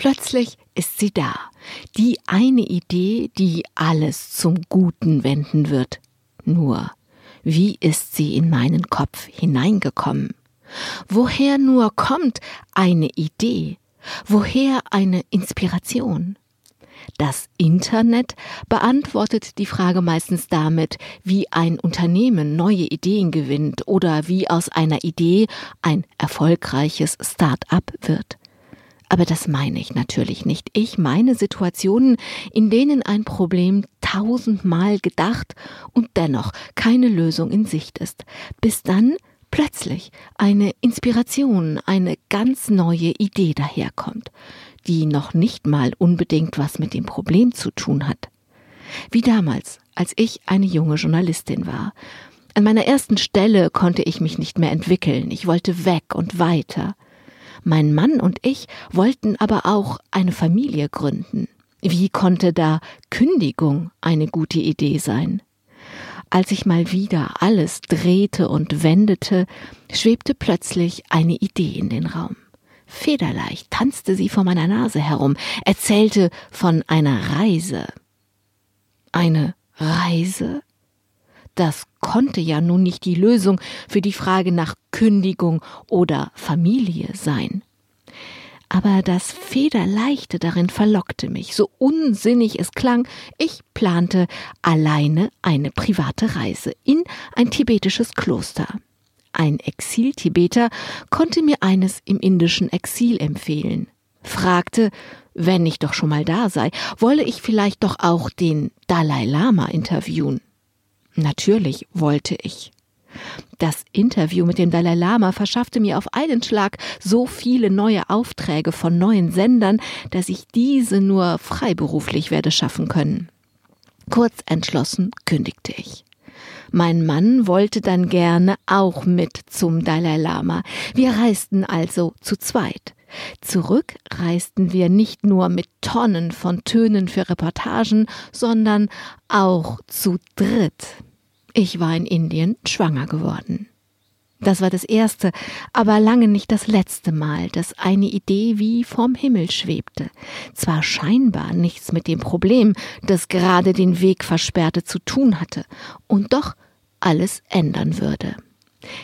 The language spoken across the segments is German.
Plötzlich ist sie da. Die eine Idee, die alles zum Guten wenden wird. Nur, wie ist sie in meinen Kopf hineingekommen? Woher nur kommt eine Idee? Woher eine Inspiration? Das Internet beantwortet die Frage meistens damit, wie ein Unternehmen neue Ideen gewinnt oder wie aus einer Idee ein erfolgreiches Start-up wird. Aber das meine ich natürlich nicht. Ich meine Situationen, in denen ein Problem tausendmal gedacht und dennoch keine Lösung in Sicht ist, bis dann plötzlich eine Inspiration, eine ganz neue Idee daherkommt, die noch nicht mal unbedingt was mit dem Problem zu tun hat. Wie damals, als ich eine junge Journalistin war. An meiner ersten Stelle konnte ich mich nicht mehr entwickeln, ich wollte weg und weiter. Mein Mann und ich wollten aber auch eine Familie gründen. Wie konnte da Kündigung eine gute Idee sein? Als ich mal wieder alles drehte und wendete, schwebte plötzlich eine Idee in den Raum. Federleicht tanzte sie vor meiner Nase herum, erzählte von einer Reise. Eine Reise? Das konnte ja nun nicht die Lösung für die Frage nach Kündigung oder Familie sein. Aber das Federleichte darin verlockte mich, so unsinnig es klang, ich plante alleine eine private Reise in ein tibetisches Kloster. Ein Exil-Tibeter konnte mir eines im indischen Exil empfehlen, fragte, wenn ich doch schon mal da sei, wolle ich vielleicht doch auch den Dalai Lama interviewen. Natürlich wollte ich. Das Interview mit dem Dalai Lama verschaffte mir auf einen Schlag so viele neue Aufträge von neuen Sendern, dass ich diese nur freiberuflich werde schaffen können. Kurz entschlossen kündigte ich. Mein Mann wollte dann gerne auch mit zum Dalai Lama. Wir reisten also zu zweit. Zurück reisten wir nicht nur mit Tonnen von Tönen für Reportagen, sondern auch zu dritt. Ich war in Indien schwanger geworden. Das war das erste, aber lange nicht das letzte Mal, dass eine Idee wie vom Himmel schwebte. Zwar scheinbar nichts mit dem Problem, das gerade den Weg versperrte, zu tun hatte, und doch alles ändern würde.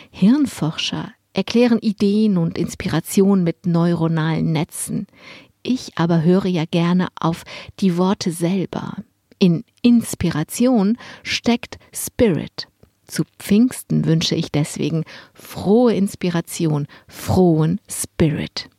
Hirnforscher erklären Ideen und Inspiration mit neuronalen Netzen. Ich aber höre ja gerne auf die Worte selber. In Inspiration steckt Spirit. Zu Pfingsten wünsche ich deswegen frohe Inspiration, frohen Spirit.